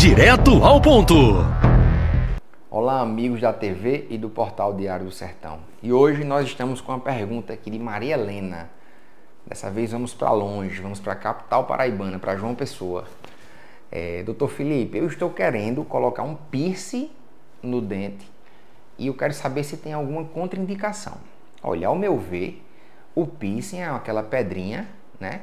Direto ao ponto. Olá, amigos da TV e do portal Diário do Sertão. E hoje nós estamos com uma pergunta aqui de Maria Helena. Dessa vez vamos para longe, vamos para a capital paraibana, para João Pessoa. É, Doutor Felipe, eu estou querendo colocar um piercing no dente e eu quero saber se tem alguma contraindicação. Olha, ao meu ver, o piercing é aquela pedrinha, né,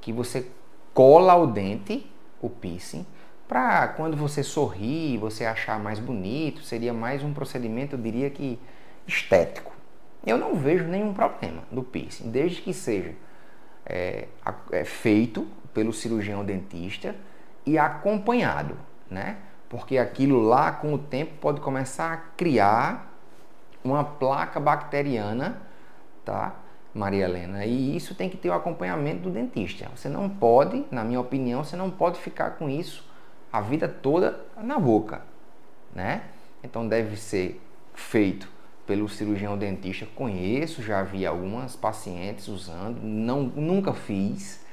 que você cola ao dente, o piercing, para quando você sorrir, você achar mais bonito, seria mais um procedimento, eu diria que estético. Eu não vejo nenhum problema do piercing, desde que seja é, é feito pelo cirurgião dentista e acompanhado, né? Porque aquilo lá, com o tempo, pode começar a criar uma placa bacteriana, tá? Maria Helena. E isso tem que ter o acompanhamento do dentista. Você não pode, na minha opinião, você não pode ficar com isso a vida toda na boca, né? Então deve ser feito pelo cirurgião dentista. Conheço, já vi algumas pacientes usando, não nunca fiz,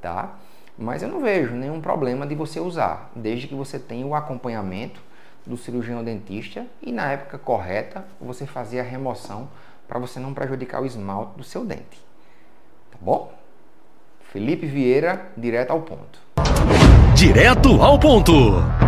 tá? Mas eu não vejo nenhum problema de você usar, desde que você tenha o acompanhamento do cirurgião dentista e na época correta você fazer a remoção para você não prejudicar o esmalte do seu dente. Tá bom? Felipe Vieira, direto ao ponto. Direto ao ponto.